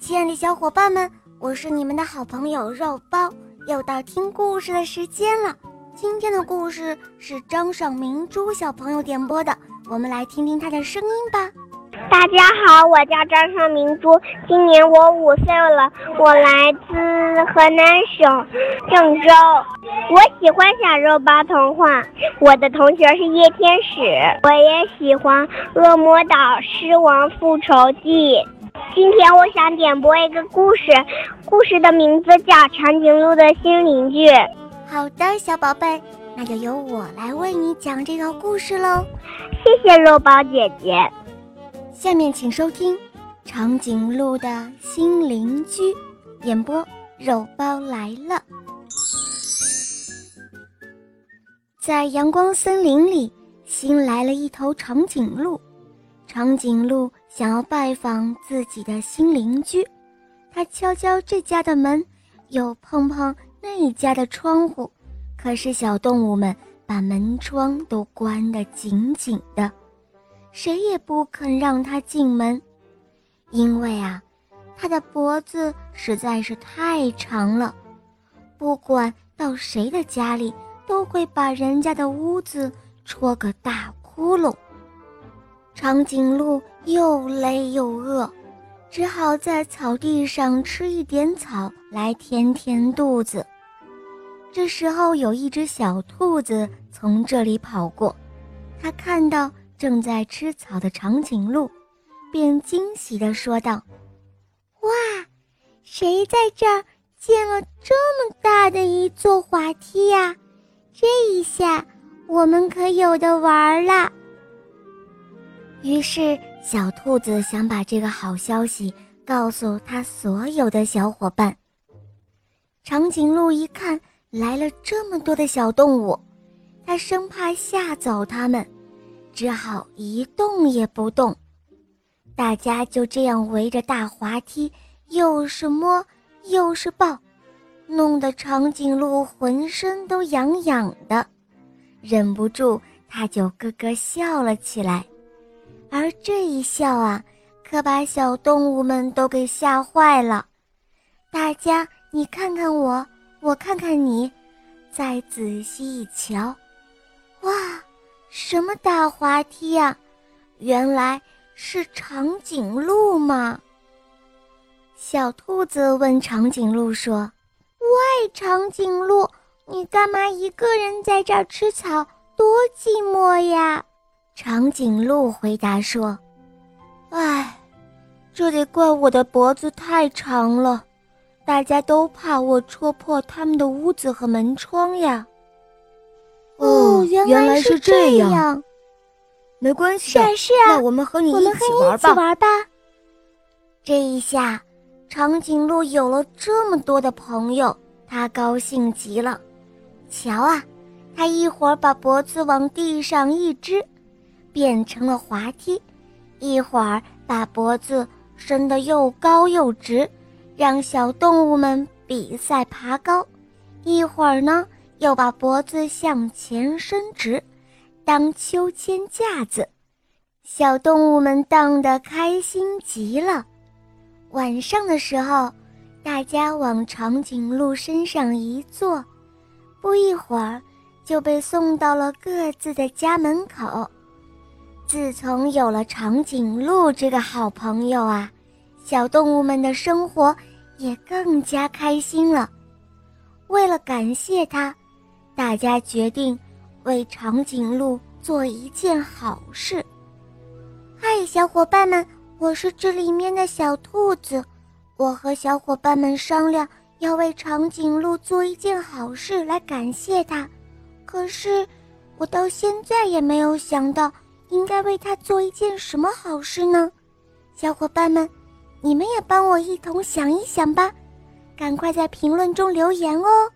亲爱的小伙伴们，我是你们的好朋友肉包，又到听故事的时间了。今天的故事是张尚明珠小朋友点播的，我们来听听他的声音吧。大家好，我叫张尚明珠，今年我五岁了，我来自河南省郑州。我喜欢小肉包童话，我的同学是叶天使，我也喜欢《恶魔岛狮王复仇记》。今天我想点播一个故事，故事的名字叫《长颈鹿的新邻居》。好的，小宝贝，那就由我来为你讲这个故事喽。谢谢肉包姐姐。下面请收听《长颈鹿的新邻居》，演播肉包来了。在阳光森林里，新来了一头长颈鹿。长颈鹿想要拜访自己的新邻居，他敲敲这家的门，又碰碰那家的窗户，可是小动物们把门窗都关得紧紧的。谁也不肯让他进门，因为啊，他的脖子实在是太长了，不管到谁的家里，都会把人家的屋子戳个大窟窿。长颈鹿又累又饿，只好在草地上吃一点草来填填肚子。这时候，有一只小兔子从这里跑过，它看到。正在吃草的长颈鹿，便惊喜地说道：“哇，谁在这儿建了这么大的一座滑梯呀？这一下我们可有的玩了。”于是，小兔子想把这个好消息告诉他所有的小伙伴。长颈鹿一看来了这么多的小动物，它生怕吓走它们。只好一动也不动，大家就这样围着大滑梯，又是摸又是抱，弄得长颈鹿浑身都痒痒的，忍不住它就咯咯笑了起来。而这一笑啊，可把小动物们都给吓坏了。大家你看看我，我看看你，再仔细一瞧，哇！什么大滑梯呀？原来是长颈鹿嘛！小兔子问长颈鹿说：“喂，长颈鹿，你干嘛一个人在这儿吃草，多寂寞呀？”长颈鹿回答说：“哎，这得怪我的脖子太长了，大家都怕我戳破他们的屋子和门窗呀。”哦，原来是这样。没关系，是啊是啊，那我们和你一起玩吧。玩吧。这一下，长颈鹿有了这么多的朋友，它高兴极了。瞧啊，它一会儿把脖子往地上一支，变成了滑梯；一会儿把脖子伸得又高又直，让小动物们比赛爬高；一会儿呢。又把脖子向前伸直，当秋千架子，小动物们荡得开心极了。晚上的时候，大家往长颈鹿身上一坐，不一会儿就被送到了各自的家门口。自从有了长颈鹿这个好朋友啊，小动物们的生活也更加开心了。为了感谢他。大家决定为长颈鹿做一件好事。嗨，小伙伴们，我是这里面的小兔子。我和小伙伴们商量，要为长颈鹿做一件好事来感谢它。可是，我到现在也没有想到应该为他做一件什么好事呢？小伙伴们，你们也帮我一同想一想吧，赶快在评论中留言哦。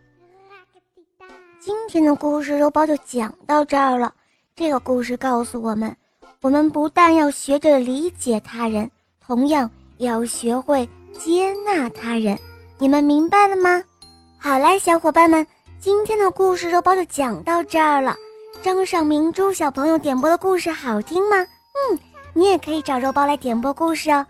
今天的故事肉包就讲到这儿了。这个故事告诉我们，我们不但要学着理解他人，同样也要学会接纳他人。你们明白了吗？好嘞，小伙伴们，今天的故事肉包就讲到这儿了。张上明珠小朋友点播的故事好听吗？嗯，你也可以找肉包来点播故事哦。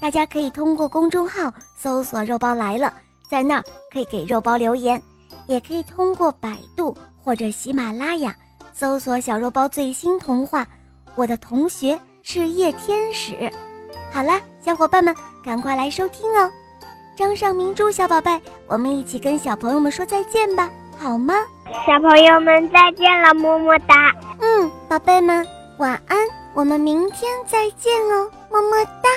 大家可以通过公众号搜索“肉包来了”，在那儿可以给肉包留言，也可以通过百度或者喜马拉雅搜索“小肉包最新童话”。我的同学是夜天使。好了，小伙伴们，赶快来收听哦！张尚明珠小宝贝，我们一起跟小朋友们说再见吧，好吗？小朋友们再见了，么么哒。嗯，宝贝们晚安，我们明天再见哦，么么哒。